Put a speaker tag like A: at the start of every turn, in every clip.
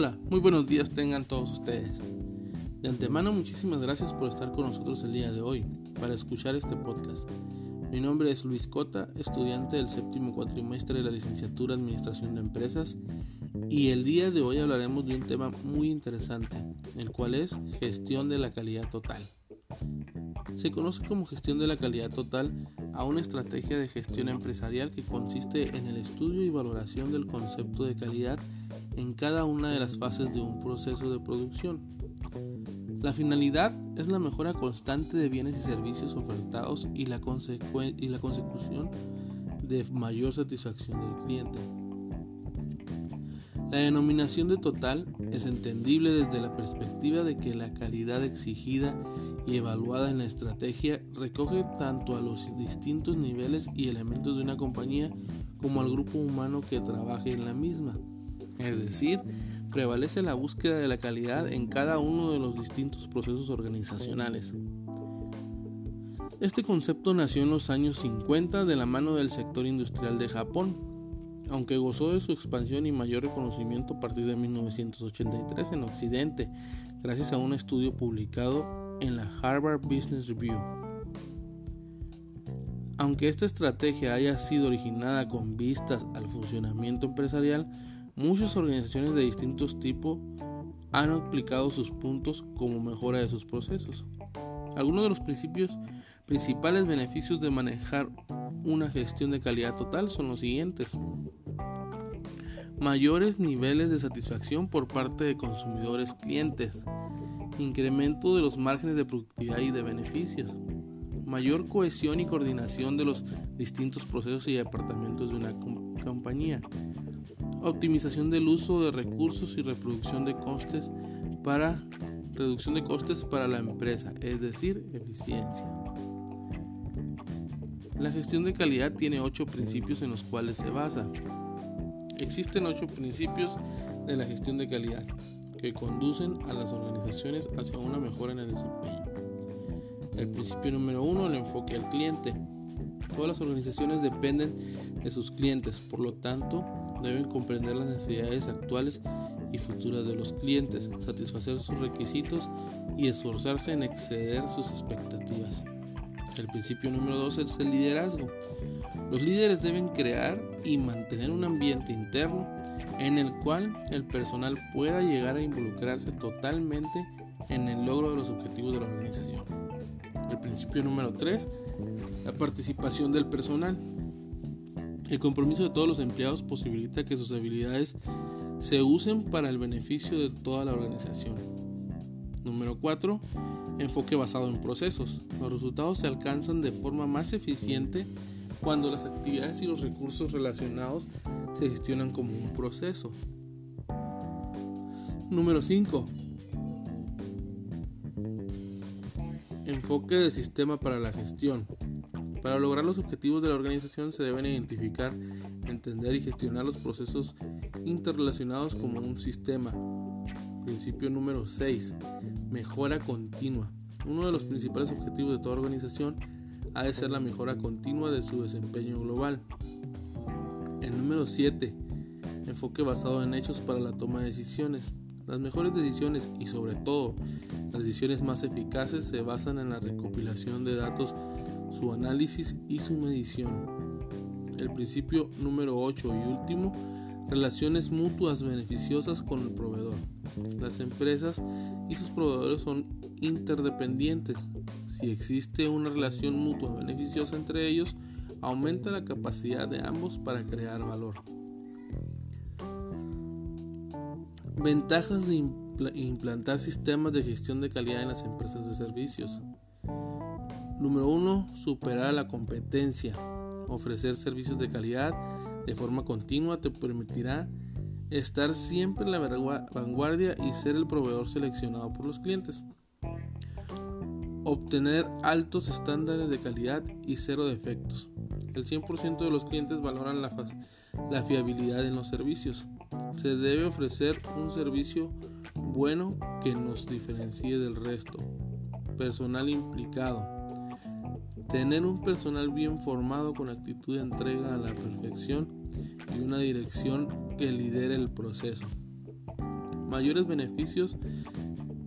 A: Hola, muy buenos días tengan todos ustedes. De antemano muchísimas gracias por estar con nosotros el día de hoy para escuchar este podcast. Mi nombre es Luis Cota, estudiante del séptimo cuatrimestre de la licenciatura Administración de Empresas y el día de hoy hablaremos de un tema muy interesante, el cual es gestión de la calidad total. Se conoce como gestión de la calidad total a una estrategia de gestión empresarial que consiste en el estudio y valoración del concepto de calidad en cada una de las fases de un proceso de producción. La finalidad es la mejora constante de bienes y servicios ofertados y la, consecución de mayor satisfacción del cliente. La denominación de total es entendible desde la perspectiva de que la calidad exigida y evaluada en la estrategia recoge tanto a los distintos niveles y elementos de una compañía como al grupo humano que trabaje en la misma. Es decir, prevalece la búsqueda de la calidad en cada uno de los distintos procesos organizacionales. Este concepto nació en los años 50 de la mano del sector industrial de Japón, aunque gozó de su expansión y mayor reconocimiento a partir de 1983 en Occidente, gracias a un estudio publicado en la Harvard Business Review. Aunque esta estrategia haya sido originada con vistas al funcionamiento empresarial, muchas organizaciones de distintos tipos han aplicado sus puntos como mejora de sus procesos. Algunos de los principales beneficios de manejar una gestión de calidad total son los siguientes. Mayores niveles de satisfacción por parte de consumidores clientes. Incremento de los márgenes de productividad y de beneficios. Mayor cohesión y coordinación de los distintos procesos y departamentos de una compañía. Optimización del uso de recursos y reproducción de costes para reducción de costes para la empresa, es decir, eficiencia. La gestión de calidad tiene ocho principios en los cuales se basa. Existen ocho principios de la gestión de calidad que conducen a las organizaciones hacia una mejora en el desempeño. El principio número uno, el enfoque al cliente. Todas las organizaciones dependen de sus clientes, por lo tanto, deben comprender las necesidades actuales y futuras de los clientes, satisfacer sus requisitos y esforzarse en exceder sus expectativas. El principio número 2 es el liderazgo. Los líderes deben crear y mantener un ambiente interno en el cual el personal pueda llegar a involucrarse totalmente en el logro de los objetivos de la organización. El principio número 3, la participación del personal. El compromiso de todos los empleados posibilita que sus habilidades se usen para el beneficio de toda la organización. Número 4. Enfoque basado en procesos. Los resultados se alcanzan de forma más eficiente cuando las actividades y los recursos relacionados se gestionan como un proceso. Número 5. Enfoque de sistema para la gestión. Para lograr los objetivos de la organización se deben identificar, entender y gestionar los procesos interrelacionados como un sistema. Principio número 6. Mejora continua. Uno de los principales objetivos de toda organización ha de ser la mejora continua de su desempeño global. El número 7. Enfoque basado en hechos para la toma de decisiones. Las mejores decisiones y sobre todo las decisiones más eficaces se basan en la recopilación de datos, su análisis y su medición. El principio número 8 y último Relaciones mutuas beneficiosas con el proveedor. Las empresas y sus proveedores son interdependientes. Si existe una relación mutua beneficiosa entre ellos, aumenta la capacidad de ambos para crear valor. Ventajas de implantar sistemas de gestión de calidad en las empresas de servicios. Número 1. Superar la competencia. Ofrecer servicios de calidad de forma continua te permitirá estar siempre en la vanguardia y ser el proveedor seleccionado por los clientes. Obtener altos estándares de calidad y cero defectos. El 100% de los clientes valoran la, la fiabilidad en los servicios. Se debe ofrecer un servicio bueno que nos diferencie del resto. Personal implicado Tener un personal bien formado con actitud de entrega a la perfección y una dirección que lidere el proceso. mayores beneficios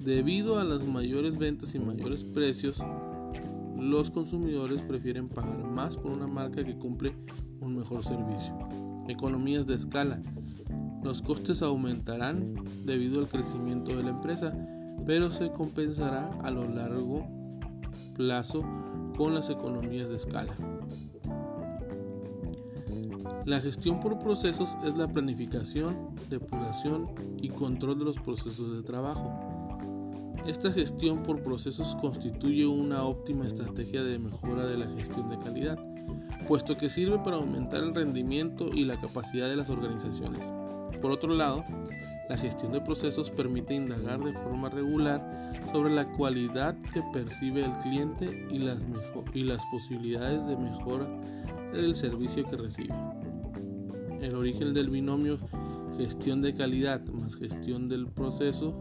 A: debido a las mayores ventas y mayores precios. Los consumidores prefieren pagar más por una marca que cumple un mejor servicio. Economías de escala. Los costes aumentarán debido al crecimiento de la empresa, pero se compensará a lo largo plazo con las economías de escala. La gestión por procesos es la planificación, depuración y control de los procesos de trabajo. Esta gestión por procesos constituye una óptima estrategia de mejora de la gestión de calidad, puesto que sirve para aumentar el rendimiento y la capacidad de las organizaciones. Por otro lado, la gestión de procesos permite indagar de forma regular sobre la cualidad que percibe el cliente y las, y las posibilidades de mejora del servicio que recibe. El origen del binomio gestión de calidad más gestión del proceso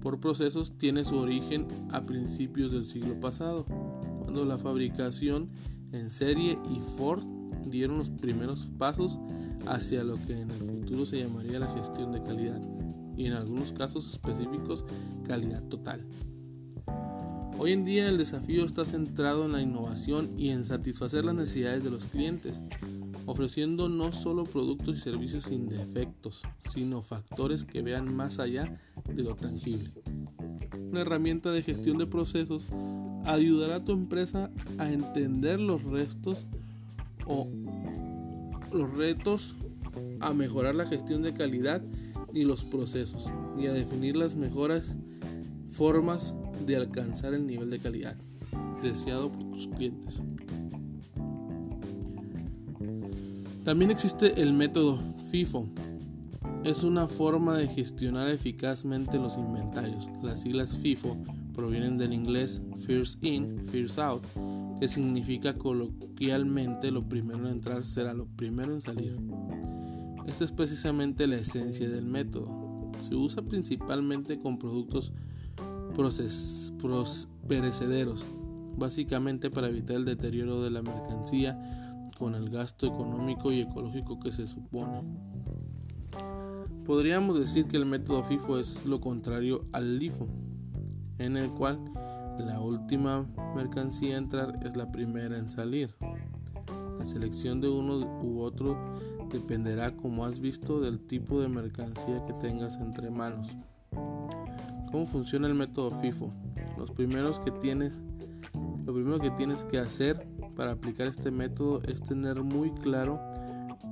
A: por procesos tiene su origen a principios del siglo pasado, cuando la fabricación en serie y Ford dieron los primeros pasos hacia lo que en el futuro se llamaría la gestión de calidad y en algunos casos específicos calidad total. Hoy en día el desafío está centrado en la innovación y en satisfacer las necesidades de los clientes, ofreciendo no solo productos y servicios sin defectos, sino factores que vean más allá de lo tangible. Una herramienta de gestión de procesos ayudará a tu empresa a entender los restos o los retos, a mejorar la gestión de calidad y los procesos y a definir las mejores formas de alcanzar el nivel de calidad deseado por tus clientes. También existe el método FIFO. Es una forma de gestionar eficazmente los inventarios. Las siglas FIFO provienen del inglés First In, First Out, que significa lo primero en entrar será lo primero en salir. Esta es precisamente la esencia del método. Se usa principalmente con productos proces, perecederos, básicamente para evitar el deterioro de la mercancía con el gasto económico y ecológico que se supone. Podríamos decir que el método FIFO es lo contrario al LIFO, en el cual la última mercancía a entrar es la primera en salir. La selección de uno u otro dependerá, como has visto, del tipo de mercancía que tengas entre manos. ¿Cómo funciona el método FIFO? Los primeros que tienes, lo primero que tienes que hacer para aplicar este método es tener muy claro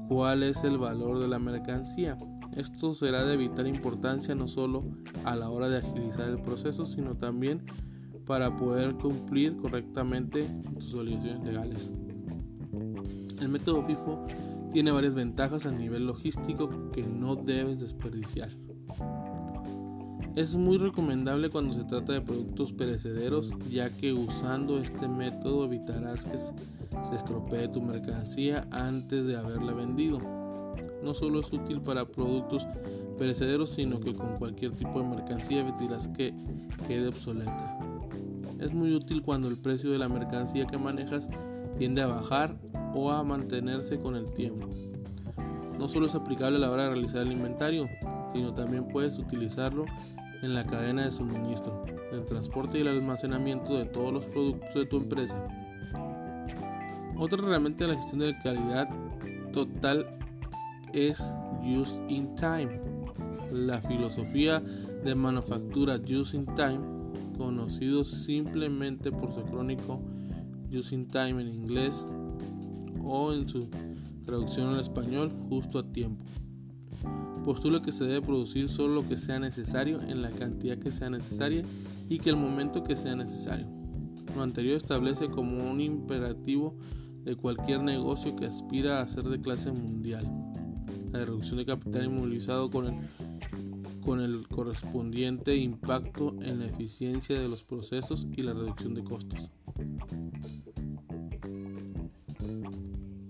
A: cuál es el valor de la mercancía. Esto será de vital importancia no solo a la hora de agilizar el proceso, sino también para poder cumplir correctamente tus obligaciones legales. El método FIFO tiene varias ventajas a nivel logístico que no debes desperdiciar. Es muy recomendable cuando se trata de productos perecederos, ya que usando este método evitarás que se estropee tu mercancía antes de haberla vendido. No solo es útil para productos perecederos, sino que con cualquier tipo de mercancía evitarás que quede obsoleta. Es muy útil cuando el precio de la mercancía que manejas tiende a bajar o a mantenerse con el tiempo. No solo es aplicable a la hora de realizar el inventario, sino también puedes utilizarlo en la cadena de suministro, el transporte y el almacenamiento de todos los productos de tu empresa. Otra herramienta de la gestión de calidad total es Use in Time. La filosofía de manufactura Use in Time, conocido simplemente por su crónico Use in Time en inglés o en su traducción al español justo a tiempo postula que se debe producir solo lo que sea necesario en la cantidad que sea necesaria y que el momento que sea necesario. Lo anterior establece como un imperativo de cualquier negocio que aspira a ser de clase mundial. La reducción de capital inmovilizado con el, con el correspondiente impacto en la eficiencia de los procesos y la reducción de costos.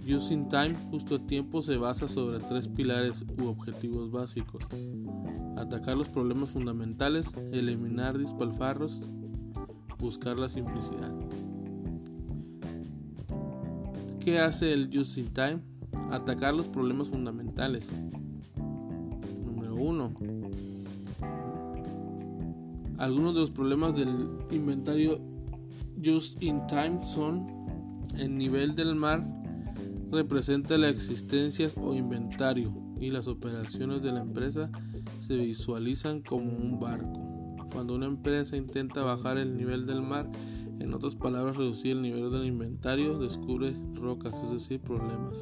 A: Using Time justo a tiempo se basa sobre tres pilares u objetivos básicos. Atacar los problemas fundamentales, eliminar dispalfarros, buscar la simplicidad. ¿Qué hace el Using Time? Atacar los problemas fundamentales. Número 1. Algunos de los problemas del inventario just in time son el nivel del mar representa la existencia o inventario y las operaciones de la empresa se visualizan como un barco. Cuando una empresa intenta bajar el nivel del mar, en otras palabras reducir el nivel del inventario, descubre rocas, es decir, problemas.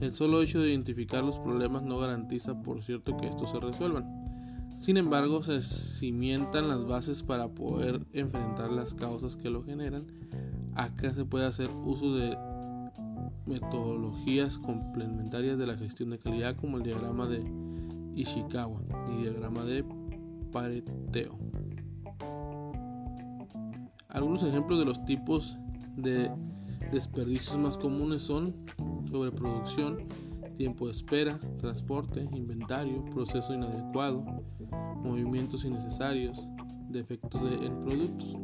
A: El solo hecho de identificar los problemas no garantiza, por cierto, que estos se resuelvan. Sin embargo, se cimientan las bases para poder enfrentar las causas que lo generan. Acá se puede hacer uso de metodologías complementarias de la gestión de calidad como el diagrama de Ishikawa y diagrama de Pareteo. Algunos ejemplos de los tipos de desperdicios más comunes son sobreproducción, tiempo de espera, transporte, inventario, proceso inadecuado, movimientos innecesarios, defectos en productos.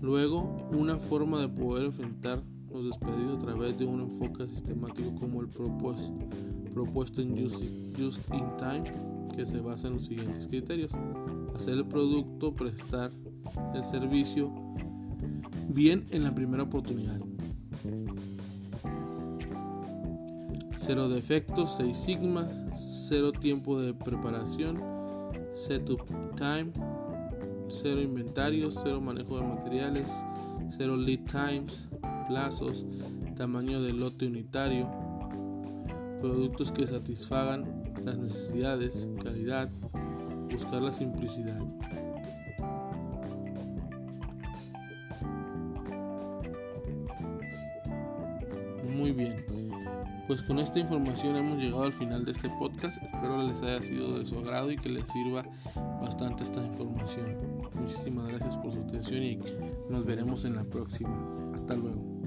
A: Luego, una forma de poder enfrentar los despedidos a través de un enfoque sistemático como el propuesto, en Just in Time, que se basa en los siguientes criterios. Hacer el producto, prestar el servicio bien en la primera oportunidad. Cero defectos, 6 sigmas, cero tiempo de preparación, setup time, cero inventario, cero manejo de materiales, cero lead times, plazos, tamaño de lote unitario, productos que satisfagan las necesidades, calidad, buscar la simplicidad. Muy bien. Pues con esta información hemos llegado al final de este podcast. Espero les haya sido de su agrado y que les sirva bastante esta información. Muchísimas gracias por su atención y nos veremos en la próxima. Hasta luego.